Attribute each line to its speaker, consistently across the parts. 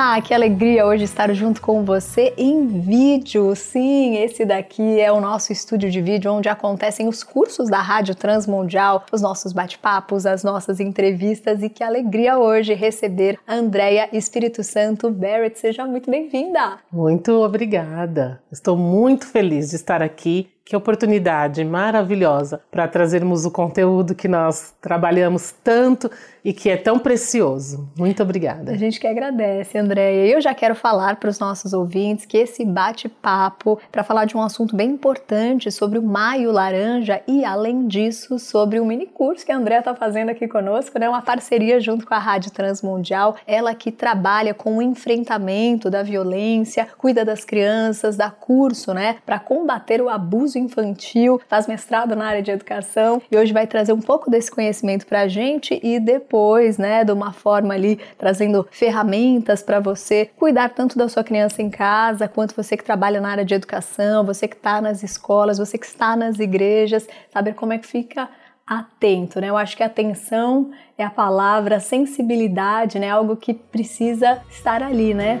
Speaker 1: Olá, que alegria hoje estar junto com você em vídeo. Sim, esse daqui é o nosso estúdio de vídeo onde acontecem os cursos da Rádio Transmundial, os nossos bate-papos, as nossas entrevistas e que alegria hoje receber a Andrea Espírito Santo Barrett. Seja muito bem-vinda.
Speaker 2: Muito obrigada. Estou muito feliz de estar aqui que oportunidade maravilhosa para trazermos o conteúdo que nós trabalhamos tanto e que é tão precioso. Muito obrigada.
Speaker 1: A gente que agradece, Andréia. Eu já quero falar para os nossos ouvintes que esse bate-papo para falar de um assunto bem importante sobre o Maio Laranja e, além disso, sobre o mini curso que a Andréia está fazendo aqui conosco, né? Uma parceria junto com a Rádio Transmundial. Ela que trabalha com o enfrentamento da violência, cuida das crianças, dá curso, né? Para combater o abuso infantil, faz mestrado na área de educação e hoje vai trazer um pouco desse conhecimento para a gente e depois, né, de uma forma ali, trazendo ferramentas para você cuidar tanto da sua criança em casa, quanto você que trabalha na área de educação, você que está nas escolas, você que está nas igrejas, saber como é que fica atento, né? Eu acho que atenção é a palavra, sensibilidade, né? Algo que precisa estar ali, né?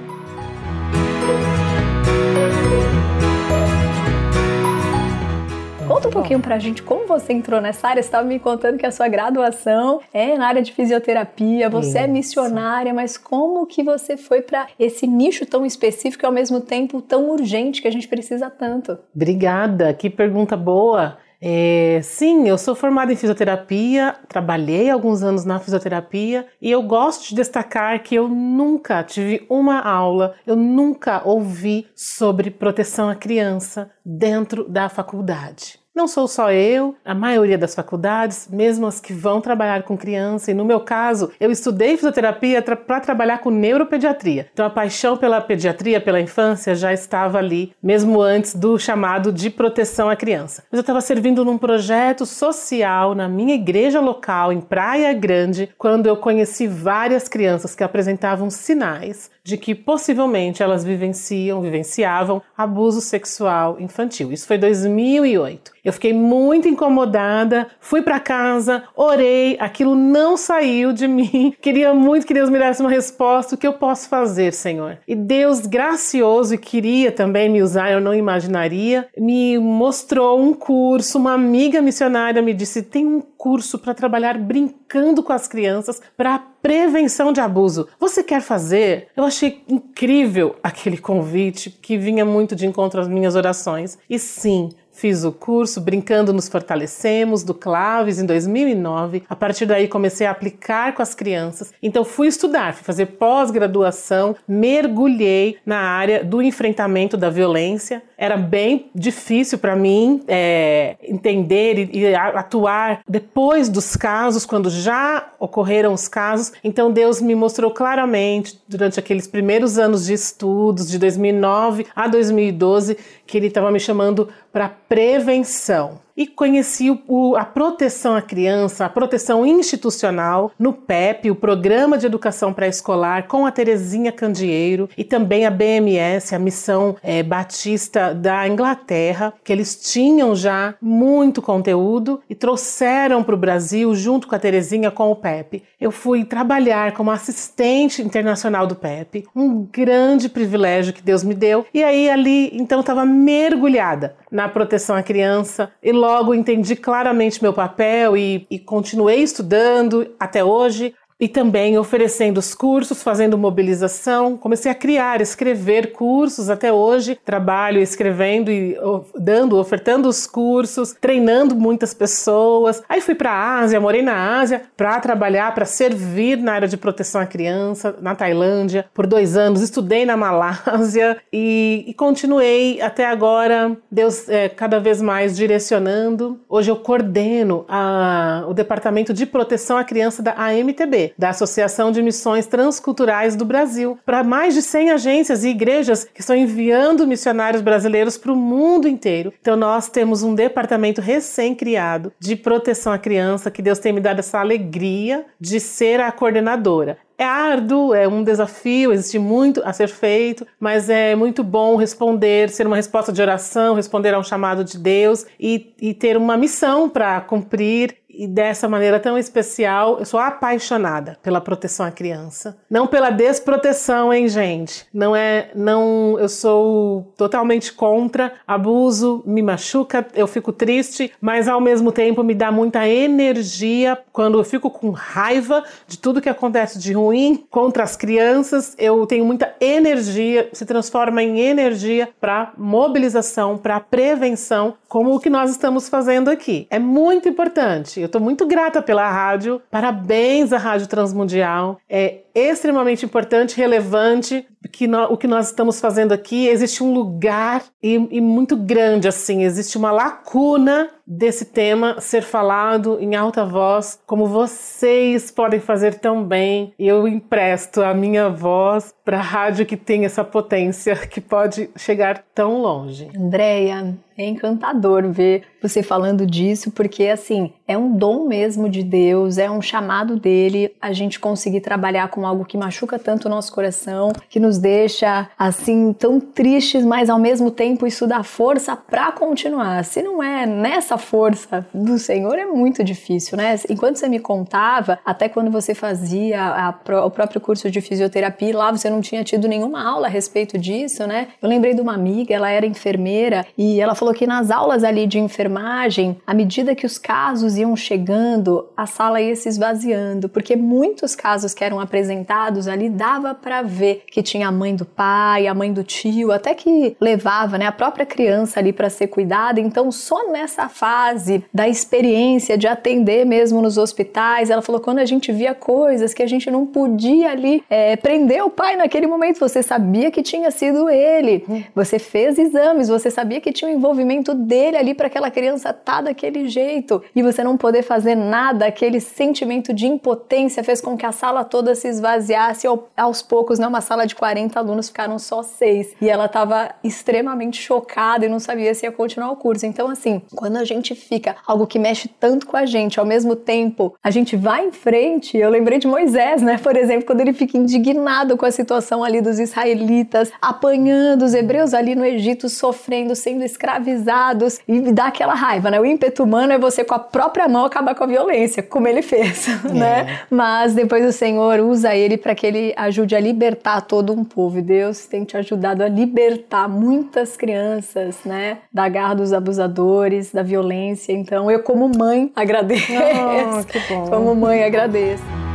Speaker 1: Conta um pouquinho pra gente como você entrou nessa área. Você estava me contando que a sua graduação é na área de fisioterapia, você Isso. é missionária, mas como que você foi para esse nicho tão específico e ao mesmo tempo tão urgente que a gente precisa tanto?
Speaker 2: Obrigada, que pergunta boa. É, sim, eu sou formada em fisioterapia, trabalhei alguns anos na fisioterapia e eu gosto de destacar que eu nunca tive uma aula, eu nunca ouvi sobre proteção à criança dentro da faculdade. Não sou só eu, a maioria das faculdades, mesmo as que vão trabalhar com criança, e no meu caso, eu estudei fisioterapia para trabalhar com neuropediatria. Então a paixão pela pediatria, pela infância, já estava ali, mesmo antes do chamado de proteção à criança. Mas eu estava servindo num projeto social na minha igreja local, em Praia Grande, quando eu conheci várias crianças que apresentavam sinais de que possivelmente elas vivenciam, vivenciavam abuso sexual infantil. Isso foi 2008. Eu fiquei muito incomodada, fui para casa, orei, aquilo não saiu de mim. Queria muito que Deus me desse uma resposta. O que eu posso fazer, Senhor? E Deus, gracioso e queria também me usar, eu não imaginaria, me mostrou um curso. Uma amiga missionária me disse: tem um curso para trabalhar brincando com as crianças para prevenção de abuso. Você quer fazer? Eu achei incrível aquele convite que vinha muito de encontro às minhas orações. E sim, Fiz o curso Brincando nos Fortalecemos, do Claves, em 2009. A partir daí comecei a aplicar com as crianças. Então fui estudar, fui fazer pós-graduação, mergulhei na área do enfrentamento da violência. Era bem difícil para mim é, entender e, e atuar depois dos casos, quando já ocorreram os casos. Então Deus me mostrou claramente, durante aqueles primeiros anos de estudos, de 2009 a 2012, que Ele estava me chamando para prevenção e conheci o, a proteção à criança, a proteção institucional no PEP, o Programa de Educação Pré-Escolar, com a Terezinha Candeeiro e também a BMS, a Missão é, Batista da Inglaterra, que eles tinham já muito conteúdo e trouxeram para o Brasil junto com a Terezinha com o PEP. Eu fui trabalhar como assistente internacional do PEP, um grande privilégio que Deus me deu. E aí ali então estava mergulhada na proteção à criança e logo entendi claramente meu papel e, e continuei estudando até hoje e também oferecendo os cursos, fazendo mobilização. Comecei a criar, escrever cursos até hoje. Trabalho escrevendo e dando, ofertando os cursos, treinando muitas pessoas. Aí fui para a Ásia, morei na Ásia para trabalhar, para servir na área de proteção à criança, na Tailândia, por dois anos. Estudei na Malásia e, e continuei até agora. Deus é, cada vez mais direcionando. Hoje eu coordeno a, o Departamento de Proteção à Criança da AMTB da Associação de Missões Transculturais do Brasil, para mais de 100 agências e igrejas que estão enviando missionários brasileiros para o mundo inteiro. Então nós temos um departamento recém-criado de proteção à criança, que Deus tem me dado essa alegria de ser a coordenadora. é árduo, é um desafio, existe muito a ser feito, mas é muito bom responder, ser uma resposta de oração, responder a um chamado de Deus e, e ter uma missão para cumprir e dessa maneira tão especial, eu sou apaixonada pela proteção à criança, não pela desproteção, hein, gente? Não é, não, eu sou totalmente contra. Abuso, me machuca, eu fico triste, mas ao mesmo tempo me dá muita energia. Quando eu fico com raiva de tudo que acontece de ruim contra as crianças, eu tenho muita energia, se transforma em energia para mobilização, para prevenção, como o que nós estamos fazendo aqui. É muito importante. Eu estou muito grata pela rádio. Parabéns à Rádio Transmundial. É extremamente importante, relevante que no, o que nós estamos fazendo aqui. Existe um lugar e, e muito grande assim. Existe uma lacuna desse tema ser falado em alta voz, como vocês podem fazer tão bem. Eu empresto a minha voz para a rádio que tem essa potência que pode chegar tão longe.
Speaker 1: Andréia, é encantador ver você falando disso, porque assim, é um dom mesmo de Deus, é um chamado dele a gente conseguir trabalhar com algo que machuca tanto o nosso coração, que nos deixa assim tão tristes, mas ao mesmo tempo isso dá força para continuar. Se não é nessa força do Senhor, é muito difícil, né? Enquanto você me contava, até quando você fazia a, a, o próprio curso de fisioterapia, lá você não tinha tido nenhuma aula a respeito disso, né? Eu lembrei de uma amiga, ela era enfermeira e ela falou que nas aulas ali de enfermagem, à medida que os casos iam chegando, a sala ia se esvaziando, porque muitos casos que eram apresentados ali dava para ver que tinha a mãe do pai, a mãe do tio, até que levava, né, a própria criança ali para ser cuidada. Então, só nessa fase da experiência de atender mesmo nos hospitais, ela falou quando a gente via coisas que a gente não podia ali é, prender o pai naquele momento, você sabia que tinha sido ele, você fez exames, você sabia que tinha um envolvimento dele ali para aquela criança estar tá daquele jeito e você não poder fazer nada, aquele sentimento de impotência fez com que a sala toda se esvaziasse aos poucos, né, uma sala de 40 alunos ficaram só seis e ela estava extremamente chocada e não sabia se ia continuar o curso. Então, assim, quando a gente fica algo que mexe tanto com a gente, ao mesmo tempo a gente vai em frente. Eu lembrei de Moisés, né, por exemplo, quando ele fica indignado com a situação ali dos israelitas apanhando os hebreus ali no Egito, sofrendo, sendo escravizados e dá aquela raiva, né? O ímpeto humano é você com a própria mão acabar com a violência, como ele fez, é. né? Mas depois o Senhor usa ele para que ele ajude a libertar todo um povo. E Deus tem te ajudado a libertar muitas crianças, né, da garra dos abusadores, da violência. Então, eu como mãe agradeço.
Speaker 2: Oh, que bom.
Speaker 1: Como mãe agradeço.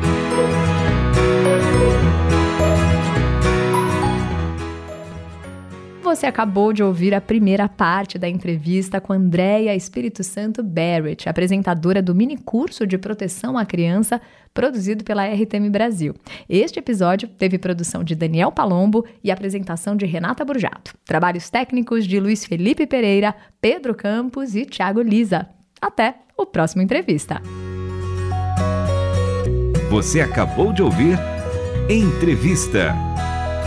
Speaker 1: Você acabou de ouvir a primeira parte da entrevista com Andréia Espírito Santo Barrett, apresentadora do mini curso de proteção à criança produzido pela RTM Brasil. Este episódio teve produção de Daniel Palombo e apresentação de Renata Burjato. Trabalhos técnicos de Luiz Felipe Pereira, Pedro Campos e Thiago Lisa. Até o próximo entrevista.
Speaker 3: Você acabou de ouvir Entrevista.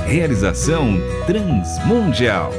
Speaker 3: Realização Transmundial.